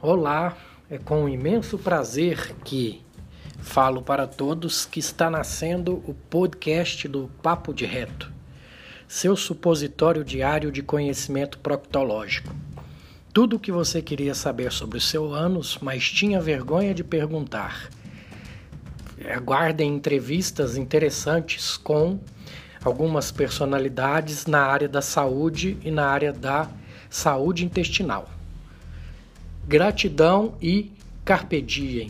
Olá, é com imenso prazer que falo para todos que está nascendo o podcast do Papo de Reto, seu supositório diário de conhecimento proctológico. Tudo o que você queria saber sobre o seu ânus, mas tinha vergonha de perguntar. Aguardem entrevistas interessantes com algumas personalidades na área da saúde e na área da saúde intestinal. Gratidão e carpe diem.